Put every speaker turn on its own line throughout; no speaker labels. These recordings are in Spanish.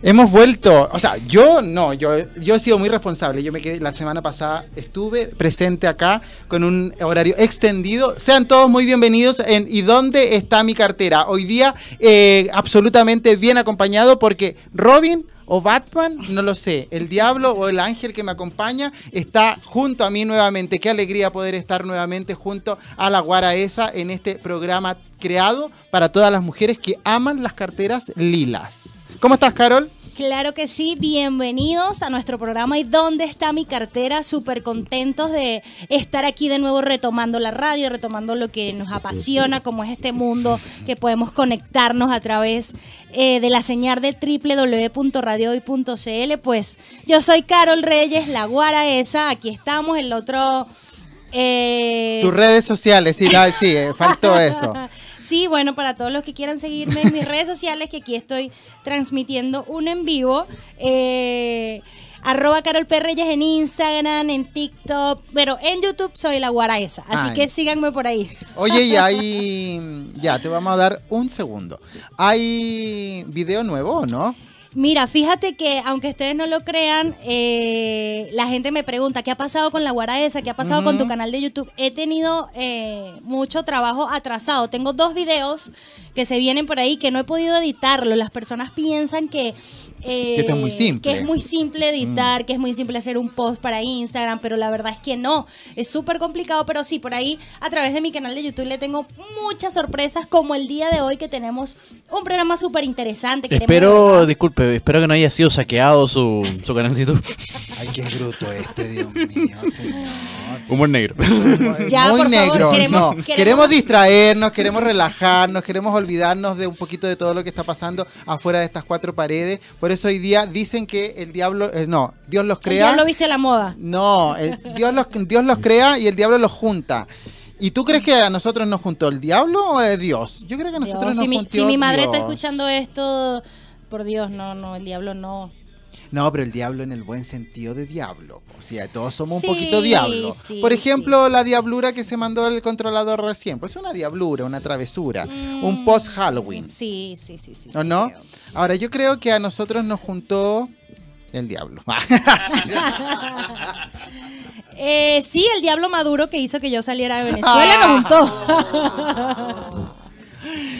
Hemos vuelto, o sea, yo no, yo, yo he sido muy responsable. Yo me quedé, la semana pasada estuve presente acá con un horario extendido. Sean todos muy bienvenidos en ¿Y dónde está mi cartera? Hoy día eh, absolutamente bien acompañado porque Robin o Batman, no lo sé, el diablo o el ángel que me acompaña está junto a mí nuevamente. Qué alegría poder estar nuevamente junto a la guara esa en este programa creado para todas las mujeres que aman las carteras lilas. ¿Cómo estás, Carol?
Claro que sí, bienvenidos a nuestro programa y dónde está mi cartera, súper contentos de estar aquí de nuevo retomando la radio, retomando lo que nos apasiona, como es este mundo que podemos conectarnos a través eh, de la señal de www.radiohoy.cl. Pues yo soy Carol Reyes, la guara esa, aquí estamos, el otro...
Eh... Tus redes sociales, sí, sí, eh, faltó eso.
Sí, bueno, para todos los que quieran seguirme en mis redes sociales, que aquí estoy transmitiendo un en vivo. Eh, arroba Carol Perreyes en Instagram, en TikTok, pero en YouTube soy la guaraesa, así que síganme por ahí.
Oye, y hay, ya, te vamos a dar un segundo. ¿Hay video nuevo, no?
Mira, fíjate que aunque ustedes no lo crean, eh, la gente me pregunta, ¿qué ha pasado con la Guaraesa? ¿Qué ha pasado con tu canal de YouTube? He tenido eh, mucho trabajo atrasado. Tengo dos videos que se vienen por ahí que no he podido editarlo. Las personas piensan que,
eh, que, es muy simple.
que es muy simple editar, mm. que es muy simple hacer un post para Instagram, pero la verdad es que no. Es súper complicado, pero sí, por ahí a través de mi canal de YouTube le tengo muchas sorpresas, como el día de hoy que tenemos un programa súper interesante.
Espero, disculpe espero que no haya sido saqueado su, su canal de YouTube.
Ay, qué bruto este, Dios mío, señor.
Humor negro.
Muy negro, queremos, no. Queremos, distraernos, queremos relajarnos, queremos olvidarnos de un poquito de todo lo que está pasando afuera de estas cuatro paredes. Por eso hoy día dicen que el diablo, eh, no, Dios los crea.
El diablo viste la moda.
No, Dios, los, Dios los crea y el diablo los junta. ¿Y tú crees que a nosotros nos juntó el diablo o el Dios? Yo creo que a nosotros nos juntó
Si mi madre está escuchando esto, por Dios, no, no, el diablo no.
No, pero el diablo en el buen sentido de diablo. O sea, todos somos un poquito diablo. Por ejemplo, la diablura que se mandó el controlador recién. Pues es una diablura, una travesura. un mm, post-Halloween.
Sí, sí, sí, sí.
¿O no? Ahora, yo creo que a nosotros nos juntó el diablo.
eh, sí, el diablo maduro que hizo que yo saliera de Venezuela nos juntó.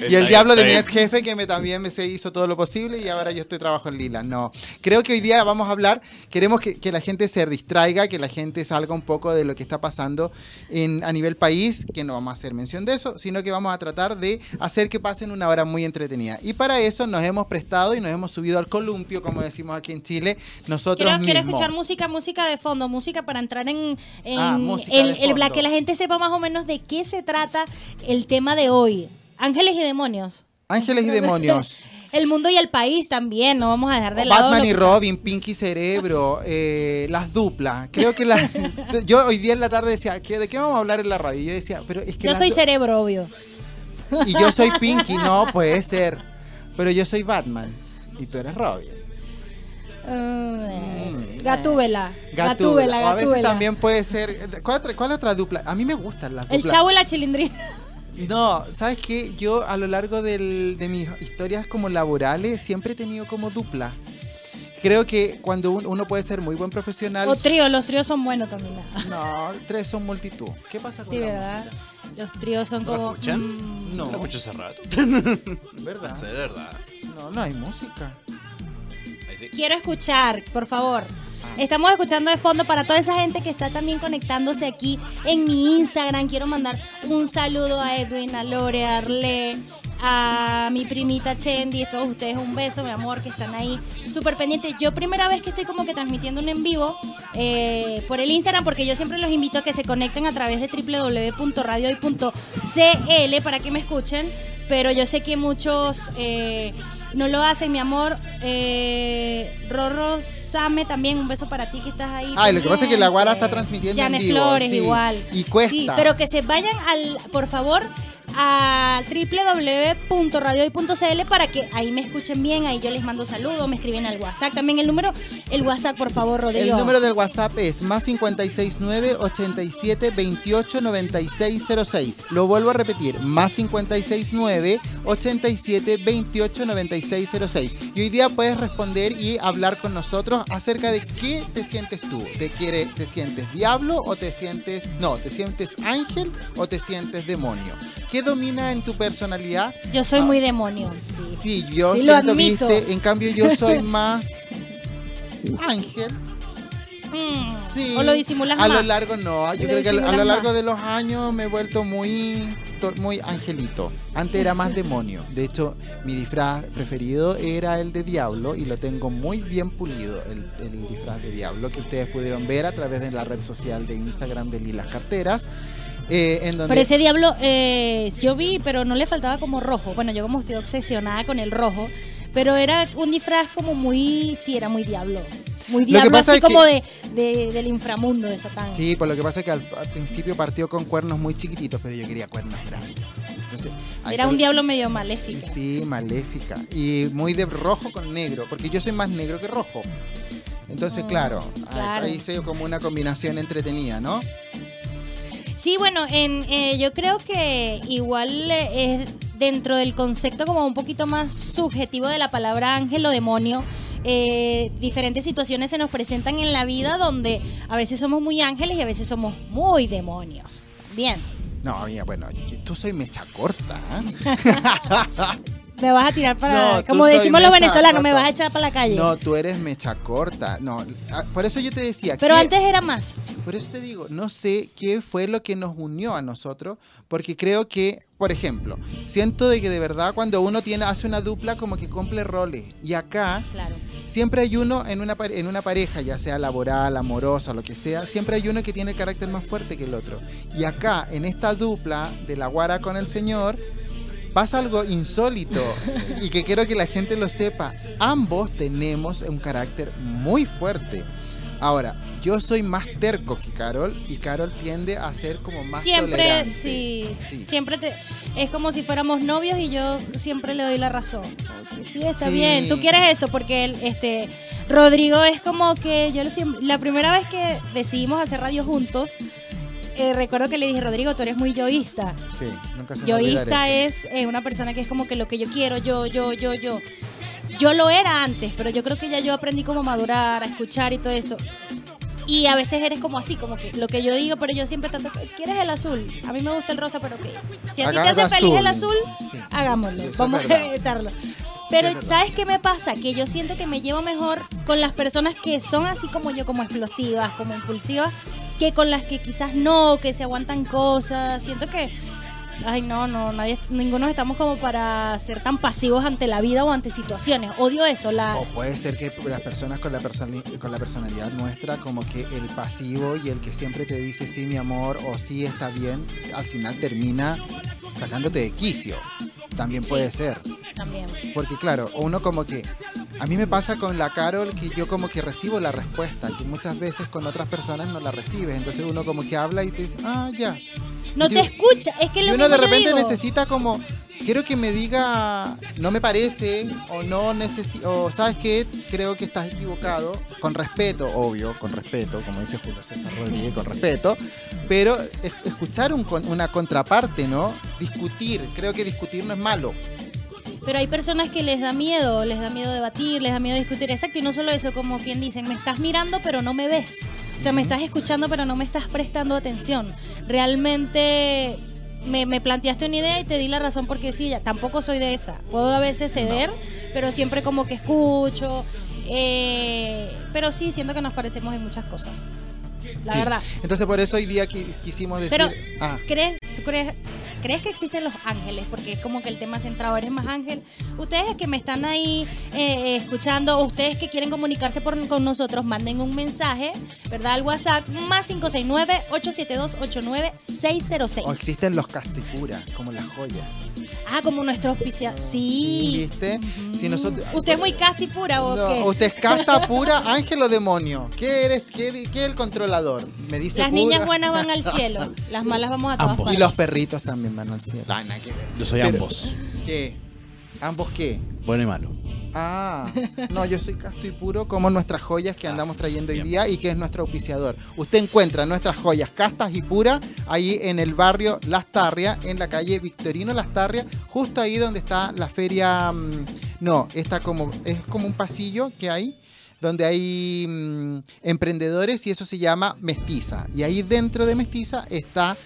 y el diablo de mi ex jefe que me también me se hizo todo lo posible y ahora yo estoy trabajo en Lila. No, creo que hoy día vamos a hablar, queremos que, la gente se distraiga, que la gente salga un poco de lo que está pasando en, a nivel país, que no vamos a hacer mención de eso, sino que vamos a tratar de hacer que pasen una hora muy entretenida. Y para eso nos hemos prestado y nos hemos subido al columpio, como decimos aquí en Chile, nosotros
quiero, Quiero escuchar música, música de fondo, música para entrar en, ah, el, el, que la gente sepa más o menos de qué se trata el tema de hoy. Ángeles y demonios.
Ángeles y demonios.
El mundo y el país también, no vamos a dejar de lado.
Batman y Robin, Pinky Cerebro, eh, las duplas. Creo que las. yo hoy día en la tarde decía, ¿de qué vamos a hablar en la radio? Y yo decía, pero es que.
Yo soy cerebro, obvio.
Y yo soy Pinky, no, puede ser. Pero yo soy Batman y tú eres Robin.
Uh, gatúbela. Gatúbela,
a veces también puede ser. ¿Cuál, ¿Cuál otra dupla? A mí me gustan las duplas.
El chavo y la chilindrina.
No, ¿sabes qué? Yo a lo largo de mis historias como laborales siempre he tenido como dupla. Creo que cuando uno puede ser muy buen profesional...
O tríos, los tríos son buenos también.
No, tres son multitud. ¿Qué pasa con Sí,
¿verdad? Los tríos son como...
escuchan? Mm, no. Lo escucho hace rato.
¿Verdad?
Es verdad.
No, no hay música.
Quiero escuchar, por favor. Estamos escuchando de fondo para toda esa gente que está también conectándose aquí en mi Instagram. Quiero mandar un saludo a Edwin, a Lore, a Arle, a mi primita Chendi, a todos ustedes un beso, mi amor, que están ahí súper pendientes. Yo primera vez que estoy como que transmitiendo un en vivo eh, por el Instagram, porque yo siempre los invito a que se conecten a través de www.radiohoy.cl para que me escuchen, pero yo sé que muchos... Eh, no lo hacen, mi amor. Eh, Rorro Same también, un beso para ti que estás ahí.
Ay, lo que pasa es que la Guara está transmitiendo
en vivo. Flores igual.
Y cuesta. Sí,
pero que se vayan al, por favor, a www.radiohoy.cl para que ahí me escuchen bien, ahí yo les mando saludos, me escriben al WhatsApp. También el número, el WhatsApp, por favor, Rodrigo.
El número del WhatsApp es más 569 87 28 96 06. Lo vuelvo a repetir, más 569 87 28 96 06. Y hoy día puedes responder y hablar con nosotros acerca de qué te sientes tú. ¿Te, quiere, te sientes diablo o te sientes... No, ¿te sientes ángel o te sientes demonio? ¿Qué domina en tu personalidad?
Yo soy muy demonio, sí.
Sí, yo
Sí, lo admito.
viste, en cambio yo soy más ángel.
Mm,
Sí.
O lo disimulas
a
más.
lo largo no, yo
Lo
creo que a lo- lo largo
más.
de los años me he vuelto muy muy angelito. Antes era más demonio. De hecho, mi disfraz preferido era el de diablo y lo tengo muy bien pulido, el, el disfraz de diablo que ustedes pudieron ver a través de la red social de Instagram de Lilas Carteras. Eh, en donde
Pero ese diablo, eh, yo vi, pero no le faltaba como rojo. Bueno, yo como estoy obsesionada con el rojo, pero era un disfraz como muy, sí, era muy diablo. Muy diablo, así
es que-
como de, de- del inframundo de Satán.
Sí, por lo que pasa es que al, al principio partió con cuernos muy chiquititos, pero yo quería cuernos grandes. Entonces,
Era un diablo medio maléfico.
Sí, maléfica. Y muy de rojo con negro, porque yo soy más negro que rojo. Entonces,
Oh,
claro, ahí-
claro.
ahí hice como una combinación entretenida, ¿no?
Sí, bueno, en, eh, yo creo que igual eh, es dentro del concepto como un poquito más subjetivo de la palabra ángel o demonio. eh, diferentes situaciones se nos presentan en la vida donde a veces somos muy ángeles y a veces somos muy demonios. Bien,
No, mira, bueno, tú soy mecha corta, ¿eh?
me vas a tirar para,
No,
como decimos los venezolanos, me vas a echar para la calle.
No, tú eres mecha corta. No, ah, por eso yo te decía
Pero
que-
antes era más.
Por eso te digo, no sé qué fue lo que nos unió a nosotros, porque creo que, por ejemplo, siento de que de verdad cuando uno tiene hace una dupla como que cumple roles y acá
Claro.
Siempre hay uno en una, en una pareja, ya sea laboral, amorosa, lo que sea, siempre hay uno que tiene el carácter más fuerte que el otro. Y acá, en esta dupla de la guara con el señor, pasa algo insólito y que quiero que la gente lo sepa. Ambos tenemos un carácter muy fuerte. Ahora, yo soy más terco que Carol y Carol tiende a ser como más
siempre,
tolerante.
sí,
Sí.
siempre te, es como si fuéramos novios y yo siempre le doy la razón. Sí, está
Sí.
bien. Tú quieres eso porque él, este, Rodrigo es como que yo le siempre, la primera vez que decidimos hacer radio juntos, eh, recuerdo que le dije, Rodrigo, tú eres muy yoísta.
Sí, nunca se me
Yoísta es eh, una persona que es como que lo que yo quiero, yo, yo, yo, yo. Yo lo era antes, pero yo creo que ya yo aprendí como a madurar, a escuchar y todo eso. Y a veces eres como así, como que lo que yo digo, pero yo siempre tanto, ¿quieres el azul? A mí me gusta el rosa, pero ok. Si a ti te hace feliz el azul,
Sí.
hagámoslo.
Eso
Vamos a evitarlo. Pero. ¿sabes qué me pasa? Que yo siento que me llevo mejor con las personas que son así como yo, como explosivas, como impulsivas, que con las que quizás no, que se aguantan cosas. Siento que, ay no, no, nadie, ninguno estamos como para ser tan pasivos ante la vida o ante situaciones. Odio eso, la...
O puede ser que las personas con la, con la personalidad nuestra, como que el pasivo y el que siempre te dice sí, mi amor, o sí, está bien, al final termina sacándote de quicio. También
Sí.
puede ser.
También.
Porque claro, uno como que... A mí me pasa con la Carol que yo como que recibo la respuesta, que muchas veces con otras personas no la recibes. Entonces uno como que habla y te dice, ah, ya.
No
Y
te escucha, es que
Y
lo
uno de repente necesita como, quiero que me diga, no me parece, o no necesito, o sabes qué, creo que estás equivocado, con respeto, obvio, con respeto, como dice Julio César Rodríguez, con respeto, pero es- escuchar un con- una contraparte, ¿no? Discutir, creo que discutir no es malo.
Pero hay personas que les da miedo, les da miedo debatir, les da miedo discutir. Exacto, y no solo eso, como quien dicen, me estás mirando pero no me ves. O sea, me estás escuchando pero no me estás prestando atención. Realmente me, me planteaste una idea y te di la razón porque sí, ya, tampoco soy de esa. Puedo a veces ceder, pero siempre como que escucho. eh, pero sí, siento que nos parecemos en muchas cosas. La
Sí.
verdad.
Entonces por eso hoy día qui- quisimos decir,
Pero,
ah,
¿crees, tú crees, ¿crees que existen los ángeles? Porque es como que el tema centrado, ¿eres más ángel? Ustedes que me están ahí eh, escuchando, o ustedes que quieren comunicarse por- con nosotros, manden un mensaje, ¿verdad? Al WhatsApp, más 569-872-89606.
o existen los castipura, como las joyas.
Ah, como nuestro auspiciador. Sí.
¿Viste? Si nosotros,
¿Usted es muy casti pura o
No,
qué?
usted es casta pura, ángel o demonio. ¿Qué eres? ¿Qué, qué es el controlador? Me dice
Las
pura.
niñas buenas van al cielo, las malas vamos a todas
Ambos.
Y los perritos también. Hermano al cielo. Ah, nada que ver.
Yo soy
Pero-
ambos,
¿Qué? ¿Ambos qué?
bueno y malo.
Ah, no, yo soy casto y puro como nuestras joyas que andamos trayendo hoy día y que es nuestro auspiciador. Usted encuentra nuestras joyas castas y puras ahí en el barrio Las Tarrias, en la calle Victorino Las Tarrias, justo ahí donde está la feria. mm, no, está como, es como un pasillo que hay donde hay mm, emprendedores y eso se llama Mestiza. Y ahí dentro de Mestiza está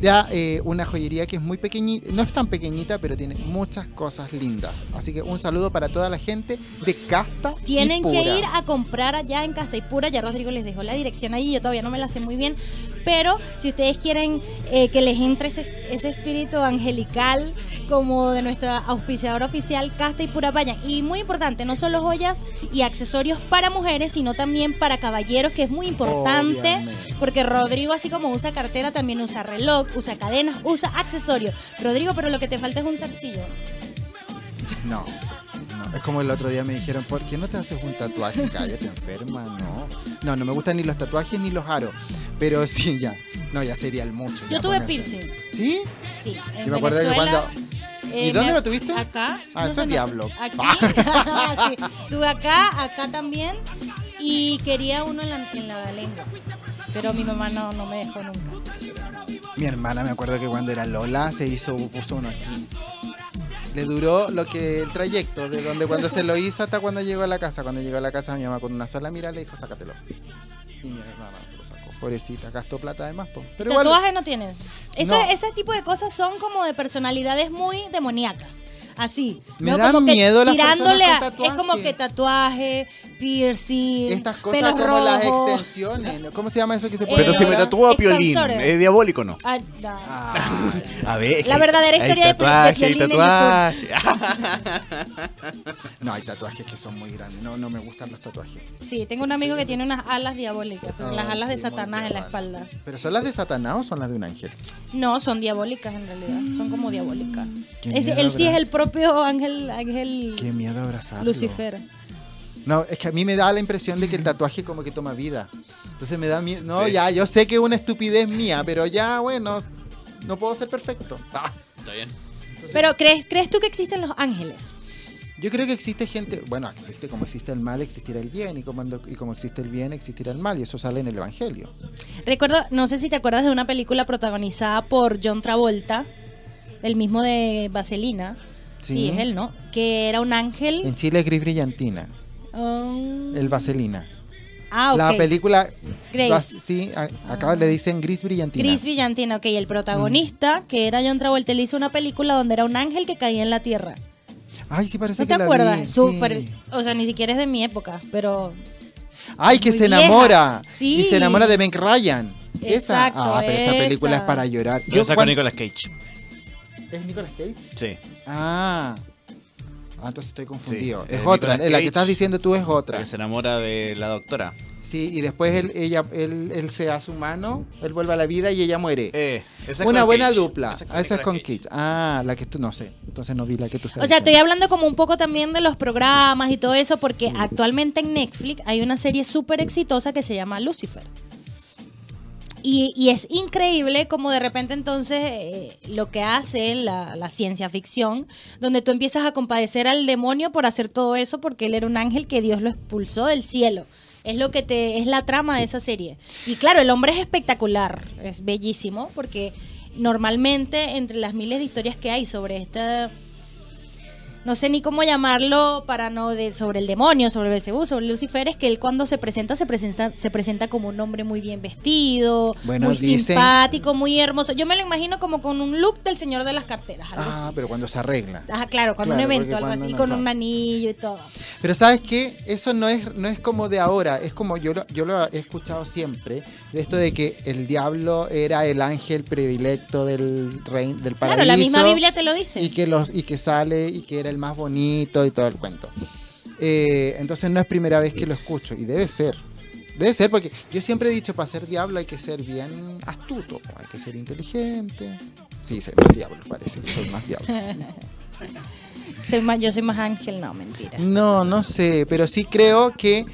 ya eh, una joyería que es muy pequeñita, no es tan pequeñita, pero tiene muchas cosas lindas. Así que un saludo para toda la gente de Casta. y
Tienen que
Pura.
ir a comprar allá en Castaipura. Ya Rodrigo les dejó la dirección ahí. Yo todavía no me la sé muy bien. Pero si ustedes quieren eh, que les entre ese, ese espíritu angelical como de nuestra auspiciadora oficial, Casta y Pura, vayan. Y muy importante, no solo joyas y accesorios para mujeres, sino también para caballeros, que es muy importante.
Obviamente.
Porque Rodrigo, así como usa cartera, también usa reloj, usa cadenas, usa accesorios. Rodrigo, pero lo que te falta es un zarcillo.
No. Es como el otro día me dijeron, ¿por qué no te haces un tatuaje? Cállate, enferma, no. No, no me gustan ni los tatuajes ni los aros. Pero sí, ya. No, ya sería el mucho.
Yo tuve
ponerse.
piercing.
¿Sí?
Sí, en
Yo me acuerdo que cuando-
eh,
¿Y dónde
me-
lo tuviste?
Acá.
Ah, eso es diablo.
Aquí. sí, tuve acá, acá también. Y quería uno en la, en la lengua. Pero mi mamá no, no me dejó nunca.
Mi hermana me acuerdo que cuando era Lola se hizo, puso uno aquí. Le duró lo que el trayecto, de donde cuando se lo hizo hasta cuando llegó a la casa. Cuando llegó a la casa mi mamá con una sola mirada le dijo, sácatelo. Y mi hermana se lo sacó. Pobrecita, gastó plata además. po. Pero igual,
no tienen. Eso,
No.
Ese tipo de cosas son como de personalidades muy demoníacas. Así.
Me
¿no?
dan
como que
miedo las
tirándole
personas
a- Es como que tatuaje, piercing,
estas cosas
pelos
como
rojos.
las extensiones. ¿Cómo se llama eso que se pone
Pero si me
ahora?
tatúo a Piolín. ¿es diabólico o no?
Ah, no.
A ver.
La verdadera
hay
historia de
tatuaje,
Piolín
hay
en
tatuaje.
no, hay tatuajes que son muy grandes. No, no me gustan los tatuajes.
Sí, tengo un amigo que tiene unas alas diabólicas, pero las alas de
sí,
Satanás en la espalda.
¿Pero son las de Satanás o son las de un ángel?
No, son diabólicas en realidad. Son como diabólicas.
Miedo,
él sí es el propio ángel, ángel
Qué miedo abrazarlo.
Lucifer.
No, es que a mí me da la impresión de que el tatuaje como que toma vida. Entonces me da miedo. No,
Sí.
ya, yo sé que es una estupidez mía, pero ya, bueno, no puedo ser perfecto. Ah,
Está bien.
Pero ¿crees, ¿crees tú que existen los ángeles?
Yo creo que existe gente, bueno, existe como existe el mal, existirá el bien, y como, y como existe el bien, existirá el mal, y eso sale en el Evangelio.
Recuerdo, no sé si te acuerdas de una película protagonizada por John Travolta, el mismo de Vaselina. Sí,
Sí.
es él, ¿no? Que era un ángel.
En Chile es Gris Brillantina,
um,
el Vaselina.
ah, ok.
La película,
Grace.
sí, a- acá le dicen Gris Brillantina.
Gris Brillantina, ok. El protagonista, que era John Travolta, le hizo una película donde era un ángel que caía en la tierra.
Ay, sí parece
¿No
que
te
la
acuerdas?
vi,
Súper.
sí.
O sea, ni siquiera es de mi época, pero.
Ay, que se
vieja.
enamora.
Sí.
Y se enamora de Ben Ryan. Esa.
Exacto,
Ah, pero esa película
esa.
es para llorar.
Yo saco
cuan-
Nicolas Cage.
¿Es Nicolas Cage?
Sí.
Ah. Ah, entonces estoy confundido.
Sí,
es
eh,
otra.
Nicolas
La que
Cage.
estás diciendo tú es otra.
Que se enamora de la doctora.
Sí, y después él, ella, él, él se hace humano, él vuelve a la vida y ella muere.
Eh, esa
Una
con
buena
Cage.
dupla.
Esa
Ah, Esa es con
Nicolas
Kit. Ah, la que tú no sé. Entonces no vi la que tú estás
O sea, estoy hablando como un poco también de los programas y todo eso, porque actualmente en Netflix hay una serie súper exitosa que se llama Lucifer. Y, y es increíble como de repente entonces eh, lo que hace la, la ciencia ficción, donde tú empiezas a compadecer al demonio por hacer todo eso, porque él era un ángel que Dios lo expulsó del cielo. Es lo que te, es la trama de esa serie. Y claro, el hombre es espectacular, es bellísimo, porque normalmente entre las miles de historias que hay sobre esta no sé ni cómo llamarlo para no de, sobre el demonio, sobre Belcebú, sobre Lucifer, es que él cuando se presenta se presenta se presenta como un hombre muy bien vestido,
Bueno,
muy
dicen-
simpático, muy hermoso. Yo me lo imagino como con un look del señor de las carteras, algo
Ah,
así.
pero cuando se arregla.
Ajá, claro, con un evento, algo
cuando
así,
no,
con un anillo y todo.
Pero sabes qué, eso no es, no es como de ahora, es como yo lo, yo lo he escuchado siempre, de esto de que el diablo era el ángel predilecto del reino, del paraíso.
Claro, la misma Biblia te lo dice.
Y que, los, y que sale y que era el más bonito y todo el cuento. Eh, entonces no es primera vez que lo escucho y debe ser. Debe ser porque yo siempre he dicho, para ser diablo hay que ser bien astuto, hay que ser inteligente. Sí, soy más diablo, parece que soy más diablo.
Soy más- yo soy más ángel, no, mentira.
No, no sé, pero sí creo que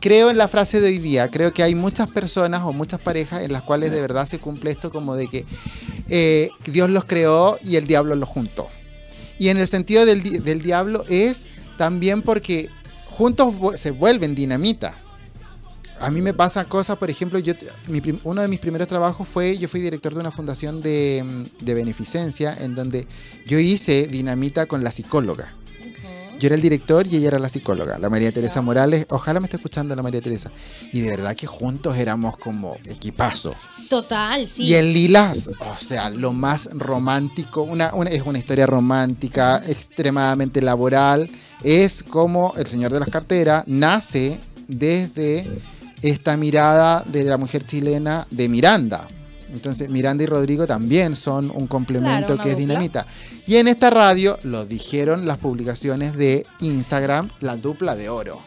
creo en la frase de hoy día. Creo que hay muchas personas o muchas parejas en las cuales de verdad se cumple esto como de que eh, Dios los creó y el diablo los juntó. Y en el sentido del, del diablo es también porque juntos se vuelven dinamita. A mí me pasan cosas, por ejemplo, yo, uno de mis primeros trabajos fue, yo fui director de una fundación de, mm, de beneficencia en donde yo hice dinamita con la psicóloga. Yo era el director y ella era la psicóloga, la María Teresa Morales. Ojalá me esté escuchando la María Teresa. Y de verdad que juntos éramos como equipazo.
Total, sí.
Y en Lilas, o sea, lo más romántico, una, una- es una historia romántica, extremadamente laboral. Es como El Señor de las Carteras nace desde esta mirada de la mujer chilena de Miranda. Entonces, Miranda y Rodrigo también son un complemento
Claro,
que es
dupla.
dinamita. Y en esta radio lo dijeron las publicaciones de Instagram, la dupla de oro.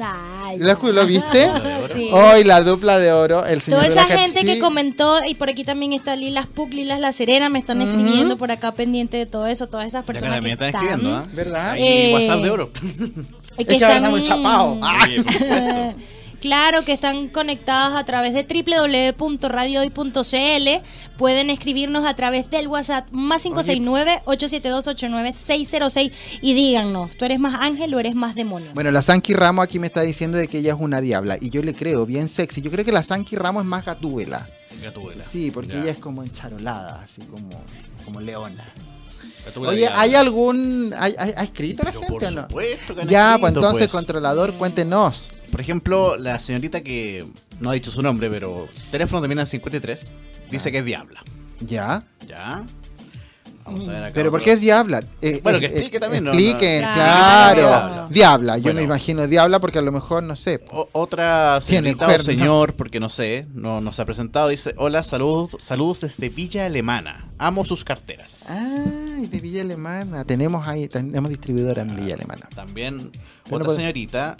Ay,
¿Lo, viste?
Sí.
Hoy la dupla de oro, el señor
Toda
de la
esa gente que comentó, y por aquí también está Lilas Puc, Lilas La Serena, me están escribiendo por acá pendiente de todo eso, todas esas
Ya
personas que
también están
están,
escribiendo, ¿ah?
¿Verdad?
Eh,
WhatsApp de oro.
y
Es que ahora estamos chapados.
Claro que están conectadas a través de www.radiohoy.cl. Pueden escribirnos a través del WhatsApp más 569-872-89606 y díganos, ¿tú eres más ángel o eres más demonio?
Bueno, la Sanky Ramos aquí me está diciendo de que ella es una diabla. Y yo le creo, bien sexy. Yo creo que la Sanky Ramos es más gatúbela.
Gatúbela.
Sí, porque
Ya.
ella es como encharolada, así como, como leona. Oye. ¿hay algún. ¿hay, hay- ha escrito la
Pero
gente
por
o no?
supuesto que han
Ya,
escrito,
pues entonces,
pues.
controlador, cuéntenos.
Por ejemplo, la señorita que no ha dicho su nombre, pero teléfono termina en 53, dice
Ah.
que es diabla.
Ya.
¿Ya? Vamos a ver acá.
Pero ¿por qué es diabla? Eh,
Bueno,
eh,
que explique
eh,
también, ¿no?
Expliquen,
No.
claro.
Claro.
Diabla. Yo
Bueno.
me imagino diabla porque a lo mejor, no sé.
O- otra señorita o señor, porque no sé, no nos ha presentado, dice, hola, salud, saludos desde Villa Alemana, amo sus carteras.
Ay, de Villa Alemana. Tenemos ahí, tenemos distribuidora en Villa Alemana.
También
Bueno,
otra señorita,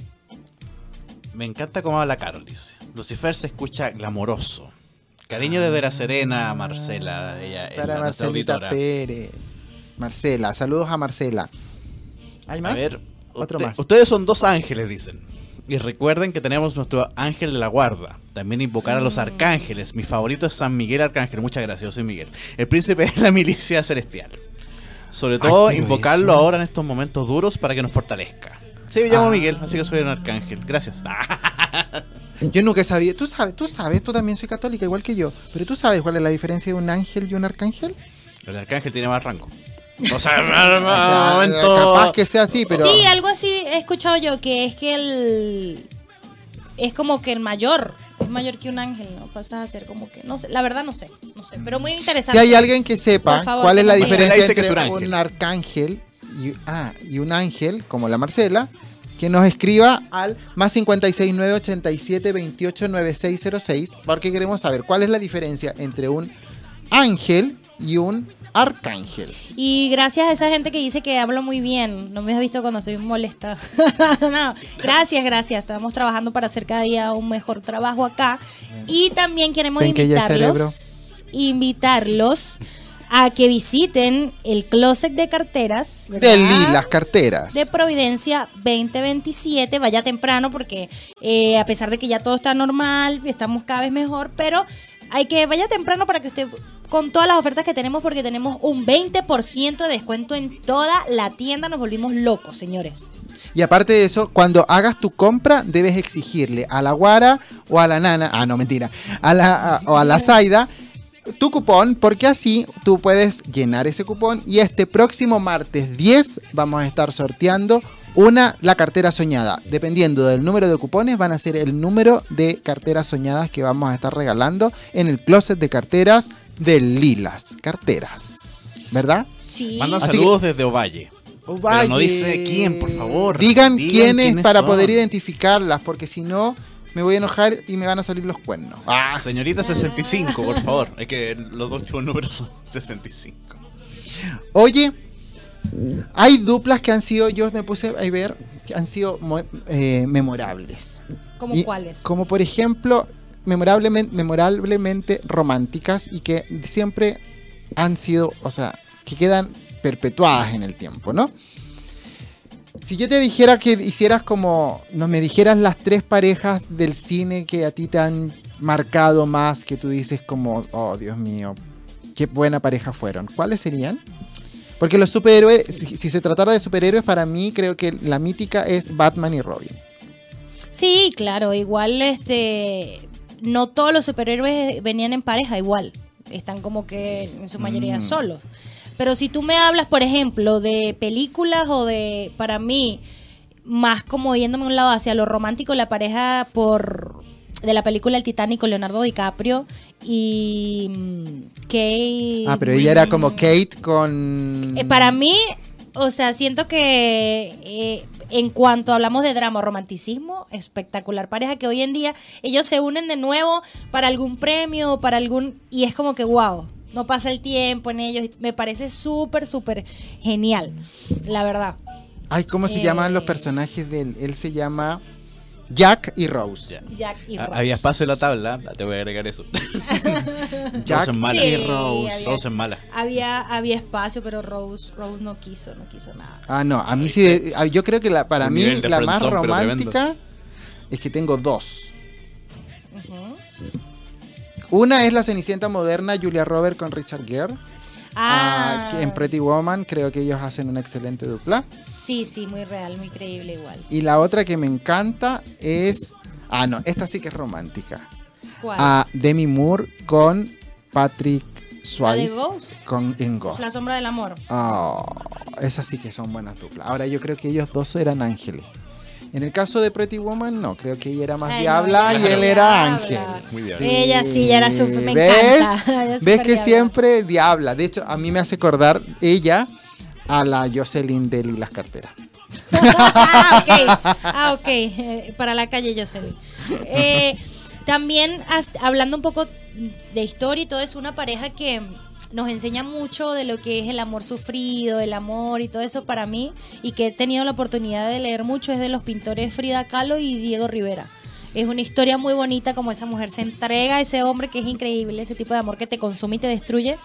me encanta cómo habla Carol, dice. Lucifer se escucha glamoroso. Cariño desde la Serena, Marcela, ella es
Para
la
Marcelita
auditora.
Pérez. Marcela, saludos a Marcela. ¿Hay más?
A ver,
Otro
usted-
más.
ustedes son dos ángeles, dicen. Y recuerden que tenemos nuestro ángel de la guarda. También invocar a los
Mm.
arcángeles. Mi favorito es San Miguel Arcángel. Muchas gracias, yo soy Miguel. El príncipe de la milicia celestial. Sobre todo, invocarlo
eso-
ahora en estos momentos duros para que nos fortalezca. Sí, me llamo
Ah.
Miguel, así que soy un arcángel. Gracias.
Yo nunca sabía. Tú sabes, tú sabes, tú también soy católica, igual que yo. Pero tú sabes cuál es la diferencia de un ángel y un arcángel.
El arcángel tiene más rango. O sea,
O sea,
momento.
Capaz que sea así, pero.
Sí, algo así he escuchado yo, que es que el... Es como que el mayor, es mayor que un ángel, ¿no? Pasas a ser como que, no sé, la verdad no sé, no sé, pero muy interesante.
Si hay alguien que sepa
favor,
cuál es la diferencia entre
es un
un arcángel y, ah, y un ángel, como la Marcela, que nos escriba al más 569 87 28 9606, porque queremos saber cuál es la diferencia entre un ángel y un arcángel.
Y gracias a esa gente que dice que hablo muy bien. No me has visto cuando estoy molesta. no, gracias, gracias. Estamos trabajando para hacer cada día un mejor trabajo acá. Y también queremos invitarlos, invitarlos a que visiten el closet de carteras. ¿verdad?
De Lilas Carteras.
de Providencia 2027. Vaya temprano porque eh, a pesar de que ya todo está normal, estamos cada vez mejor, pero hay que vaya temprano para que usted con todas las ofertas que tenemos porque tenemos un 20% de descuento en toda la tienda. Nos volvimos locos, señores.
Y aparte de eso, cuando hagas tu compra, debes exigirle a la guara o a la nana, ah, no, mentira, a la, a- o a la Zaida, tu cupón, porque así tú puedes llenar ese cupón y este próximo martes 10 vamos a estar sorteando una, la cartera soñada. Dependiendo del número de cupones, van a ser el número de carteras soñadas que vamos a estar regalando en el closet de carteras de Lilas Carteras. ¿Verdad?
Sí.
Mandan
Así
saludos desde Ovalle. Pero no dice quién, por favor.
Digan,
Digan
quiénes
quiénes
para
son.
poder identificarlas, porque si no, me voy a enojar y me van a salir los cuernos.
Ah, señorita 65, por favor. Es que los dos últimos números son 65.
Oye, hay duplas que han sido, yo me puse a ver, que han sido eh, memorables.
¿Como
Y-
cuáles?
Como por ejemplo, memorablemente, memorablemente románticas y que siempre han sido, o sea, que quedan perpetuadas en el tiempo, ¿no? Si yo te dijera que hicieras como, no me dijeras las tres parejas del cine que a ti te han marcado más, que tú dices como, oh Dios mío, qué buena pareja fueron. ¿Cuáles serían? Porque los superhéroes, si, si se tratara de superhéroes, para mí creo que la mítica es Batman y Robin.
Sí, claro, igual este no todos los superhéroes venían en pareja igual, están como que en su mayoría
Mm.
solos. Pero si tú me hablas, por ejemplo, de películas o de para mí más como yéndome a un lado hacia lo romántico, la pareja por de la película El Titanic con Leonardo DiCaprio y mm, Kate
Ah, pero ella era como Kate con...
eh, para mí, o sea, siento que eh, en cuanto hablamos de drama o romanticismo, espectacular pareja que hoy en día ellos se unen de nuevo para algún premio, para algún... Y es como que, wow, no pasa el tiempo en ellos. Me parece súper, súper genial, la verdad.
Ay, ¿cómo se
Eh.
llaman los personajes de él? Él se llama Jack y Rose.
Jack y
Ah,
Rose.
Había espacio en la tabla, te voy a agregar eso.
Jack
en mala.
y Rose.
había-
Todos en mala.
Había, había espacio, pero Rose, Rose no quiso, no quiso nada.
Ah, no, a mí sí, de- ah, yo creo que la, para
Un
mí la más romántica es que tengo dos. Una es la Cenicienta moderna Julia Robert con Richard Gere.
Ah,
Ah, que en Pretty Woman creo que ellos hacen una excelente dupla.
sí, sí, muy real, muy creíble igual.
Y la otra que me encanta es... Ah, no, esta sí que es romántica.
¿Cuál?
A Demi Moore con Patrick
¿La de
Swayze
Ghost?
con en Ghost.
La sombra del amor.
Oh, esas sí que son buenas duplas. Ahora yo creo que ellos dos eran ángeles. En el caso de Pretty Woman, no, creo que ella era más
Ay,
diabla
ella
y él
era
ángel.
Muy bien.
Ella sí, ya era súper- me
¿Ves?
encanta. Ella es
¿Ves que
diabla.
siempre diabla? De hecho, a mí me hace acordar ella a la Jocelyn de las carteras.
ah, ok. Ah, ok. Eh, para la calle Jocelyn. Eh, también as- hablando un poco de historia y todo es una pareja que nos enseña mucho de lo que es el amor sufrido, el amor y todo eso para mí y que he tenido la oportunidad de leer mucho es de los pintores Frida Kahlo y Diego Rivera. Es una historia muy bonita como esa mujer se entrega a ese hombre que es increíble, ese tipo de amor que te consume y te destruye.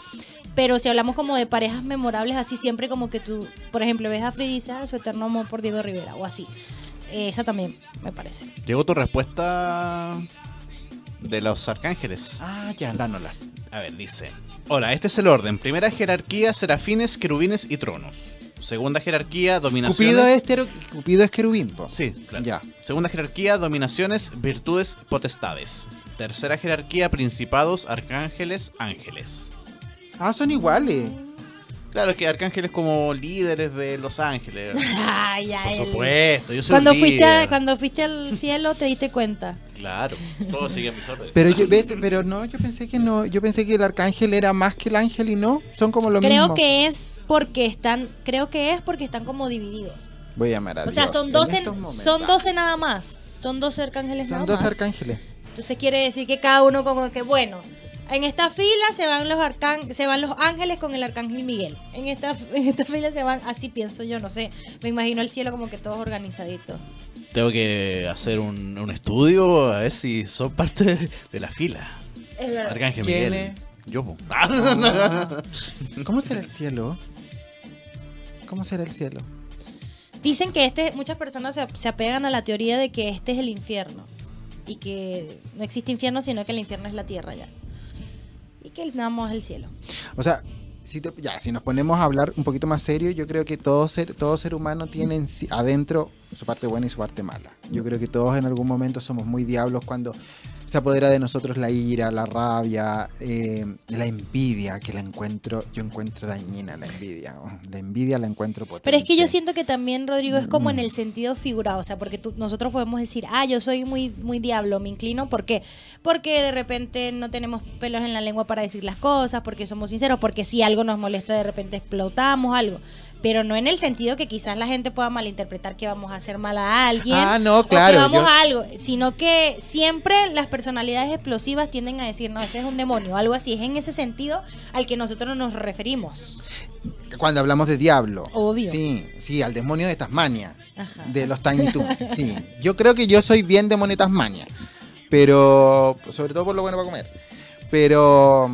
Pero si hablamos como de parejas memorables, así siempre como que tú, por ejemplo, ves a Frida y dices, "Ah, su eterno amor por Diego Rivera, o así. Esa también me parece.
Llegó tu respuesta de los arcángeles.
Ah, ya, dánolas.
A ver, dice. Hola, este es el orden. Primera jerarquía, serafines, querubines y tronos. Segunda jerarquía, dominaciones.
Cupido es, tero- Cupido es querubín, po.
Sí, claro.
Ya.
Segunda jerarquía, dominaciones, virtudes, potestades. Tercera jerarquía, principados, arcángeles, ángeles.
Ah, son iguales.
Claro, es que arcángeles como líderes de los ángeles.
Ay, ya,
Por
el-
supuesto, yo soy
Cuando
un
fuiste, a- cuando fuiste al cielo te diste cuenta.
Claro, todos siguen mis órdenes.
Pero yo, ves, pero no, yo pensé que no, yo pensé que el arcángel era más que el ángel y no, son como lo
creo
mismo.
que es porque están, creo que es porque están como divididos.
Voy a llamar a
O sea, son
en
12,
estos momentos.
son 12 nada más. Son 12 arcángeles
Son
nada
dos
más.
arcángeles.
Entonces quiere decir que cada uno como que bueno, en esta fila se van los arcán se van los ángeles con el arcángel Miguel. En esta en esta fila se van, así pienso yo, no sé. Me imagino el cielo como que todos organizaditos.
Tengo que hacer un, un estudio a ver si son parte de, la fila.
Es verdad.
Arcángel
¿Quién
Miguel.
es?
Yo.
¿Cómo será el cielo? ¿Cómo será el cielo?
Dicen que este muchas personas se, se apegan a la teoría de que este es el infierno y que no existe infierno, sino que el infierno es la tierra ya. Que el el cielo.
O sea, si ya, si nos ponemos a hablar un poquito más serio, yo creo que todo ser, todo ser humano tiene adentro su parte buena y su parte mala. Yo creo que todos en algún momento somos muy diablos cuando se apodera de nosotros la ira, la rabia, eh, la envidia, que la encuentro, yo encuentro dañina la envidia. oh, La envidia la encuentro potente.
Pero es que yo siento que también, Rodrigo, es como en
Mm.
el sentido figurado, o sea, porque tú- nosotros podemos decir, ah, yo soy muy, muy diablo, me inclino, ¿por qué? Porque de repente no tenemos pelos en la lengua para decir las cosas, porque somos sinceros, porque si algo nos molesta, de repente explotamos algo. Pero no en el sentido que quizás la gente pueda malinterpretar que vamos a hacer mal a alguien.
Ah, no,
o
claro,
que vamos
yo-
a algo, sino que siempre las personalidades explosivas tienden a decir, no, ese es un demonio, algo así. Es en ese sentido al que nosotros nos referimos.
Cuando hablamos de diablo.
Obvio.
Sí, sí, al demonio de Tasmania.
Ajá.
De los Tiny Toons. Sí. Yo creo que yo soy bien demonio de Tasmania. Pero. Sobre todo por lo bueno para comer. Pero.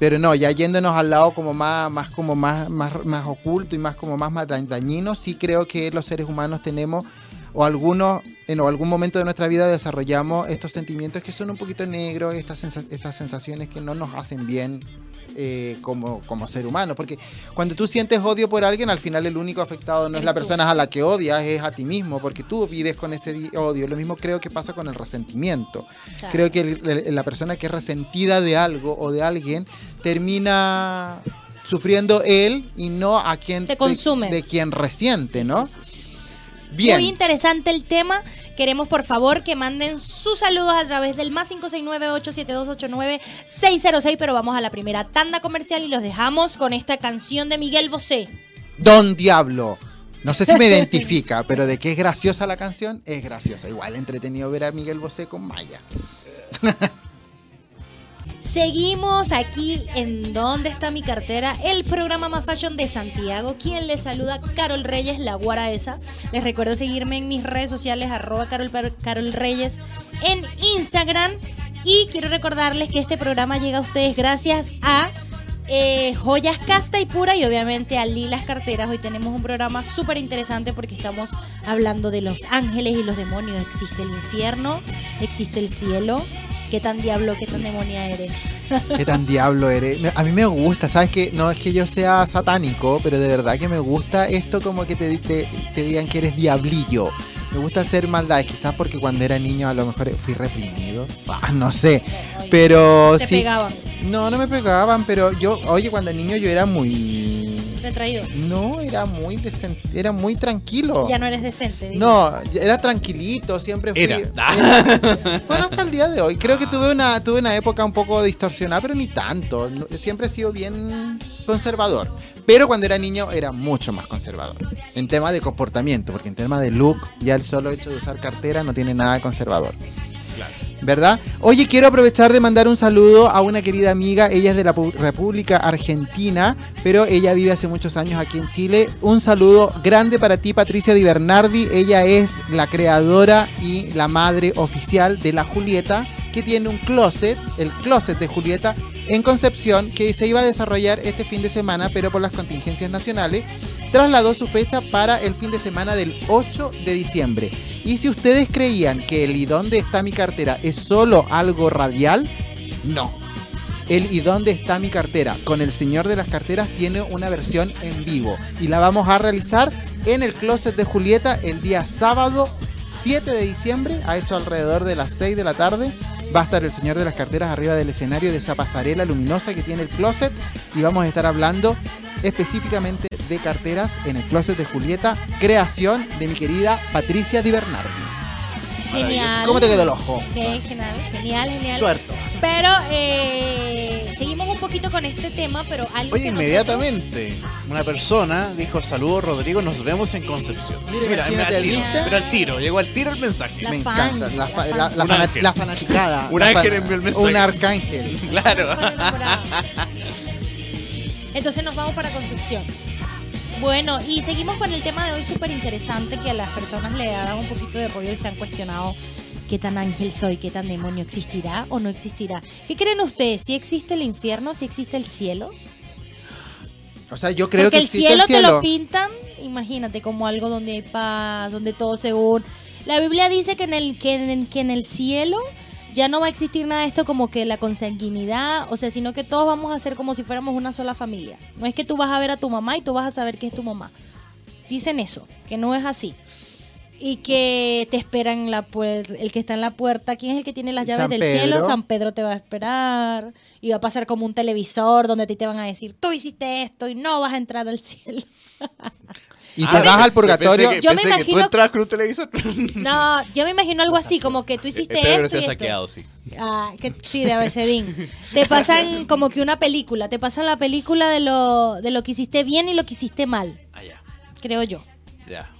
Pero no, ya yéndonos al lado como más, más como más, más, más oculto y más como más, más da- dañino, sí creo que los seres humanos tenemos, o algunos, en algún momento de nuestra vida desarrollamos estos sentimientos que son un poquito negros, estas, sensa- estas sensaciones que no nos hacen bien eh, como, como ser humano. Porque cuando tú sientes odio por alguien, al final el único afectado no es la persona a la que odias, es a ti mismo, porque tú vives con ese di- odio. Lo mismo creo que pasa con el resentimiento.
Claro.
Creo que el- el- la persona que es resentida de algo o de alguien termina sufriendo él y no a quien
Te consume.
de, de quien resiente,
Sí,
¿no?
sí, sí.
Bien.
Muy interesante el tema. Queremos por favor que manden sus saludos a través del más 569-872-89-606. Pero vamos a la primera tanda comercial y los dejamos con esta canción de Miguel Bosé.
Don Diablo. No sé si me identifica, pero de que es graciosa la canción, es graciosa. Igual entretenido ver a Miguel Bosé con Maya.
Seguimos aquí en ¿Dónde está mi cartera? El programa más fashion de Santiago. Quien les saluda, Carol Reyes, la guara esa. Les recuerdo seguirme en mis redes sociales, arroba Carol, Carol Reyes en Instagram. Y quiero recordarles que este programa llega a ustedes gracias a eh, Joyas Casta y Pura y obviamente a Lilas Carteras. Hoy tenemos un programa súper interesante porque estamos hablando de los ángeles y los demonios. Existe el infierno, existe el cielo. ¿Qué tan diablo, qué tan demonia eres?
Qué tan diablo eres. A mí me gusta, ¿sabes que No es que yo sea satánico, pero de verdad que me gusta esto como que te, te, te digan que eres diablillo. Me gusta hacer maldades, quizás porque cuando era niño a lo mejor fui reprimido. Ah, no sé. Pero
Te
sí.
pegaban.
No, no me pegaban, pero yo, oye, cuando niño yo era muy.
Retraído.
No, era muy decen- era muy tranquilo.
Ya no eres decente. dile.
No, era tranquilito, siempre fui.
Era.
era- bueno, hasta el día de hoy. Creo que tuve una, tuve una época un poco distorsionada, pero ni tanto. Siempre he sido bien conservador. Pero cuando era niño era mucho más conservador. En tema de comportamiento, porque en tema de look, ya el solo hecho de usar cartera no tiene nada de conservador.
Claro.
¿Verdad? Oye, quiero aprovechar de mandar un saludo a una querida amiga, ella es de la República Argentina, pero ella vive hace muchos años aquí en Chile. Un saludo grande para ti, Patricia Di Bernardi. Ella es la creadora y la madre oficial de la Julieta, que tiene un closet, el closet de Julieta, en Concepción, que se iba a desarrollar este fin de semana, pero por las contingencias nacionales, trasladó su fecha para el fin de semana del 8 de diciembre. Y si ustedes creían que el ¿y dónde está mi cartera? es solo algo radial, no. El ¿y dónde está mi cartera? Con el señor de las carteras tiene una versión en vivo y la vamos a realizar en el closet de Julieta el día sábado 7 de diciembre, a eso alrededor de las 6 de la tarde. Va a estar el señor de las carteras arriba del escenario de esa pasarela luminosa que tiene el closet y vamos a estar hablando específicamente de carteras en el closet de Julieta, creación de mi querida Patricia Di Bernardi.
Genial.
¿Cómo te quedó el ojo?
Genial, genial, genial.
Tuerto.
Pero eh, seguimos un poquito con este tema, pero algo
Oye,
que
inmediatamente una persona dijo, saludos Rodrigo, nos vemos en Concepción.
Mira, imagínate,
al tiro, pero al tiro, llegó al tiro el mensaje.
La
Me
fans,
encanta. La, fa-
la
la- fana-
ángel.
la fanaticada.
Un
La
ángel
fa-
envió el mensaje.
Un arcángel.
Claro.
Entonces nos vamos para Concepción. Bueno, y seguimos con el tema de hoy súper interesante que a las personas le ha dado un poquito de rollo y se han cuestionado qué tan ángel soy, qué tan demonio, ¿existirá o no existirá? ¿Qué creen ustedes? ¿Si existe el infierno, si existe el cielo?
O sea, yo creo
Porque
que
el cielo,
el
te
cielo.
lo pintan, imagínate, como algo donde hay paz, donde todo según... La Biblia dice que en el, que en que en el cielo ya no va a existir nada de esto como que la consanguinidad, o sea, sino que todos vamos a ser como si fuéramos una sola familia. No es que tú vas a ver a tu mamá y tú vas a saber que es tu mamá. Dicen eso, que no es así. Y que te esperan la el que está en la puerta, ¿quién es el que tiene las llaves
San
del cielo? San Pedro te va a esperar y va a pasar como un televisor donde a ti te van a decir, tú hiciste esto y no vas a entrar al cielo.
Y te vas al purgatorio.
Que,
Yo me
pensé que tú
imagino-
entrabas con un televisor.
No, yo me imagino algo así, como que tú hiciste
Pedro
esto
se
y esto.
saqueado, sí.
Ah, que sí, de Abecedín. Te pasan como que una película, te pasan la película de lo, de lo que hiciste bien y lo que hiciste mal,
Ah, ya.
creo yo.
Ya.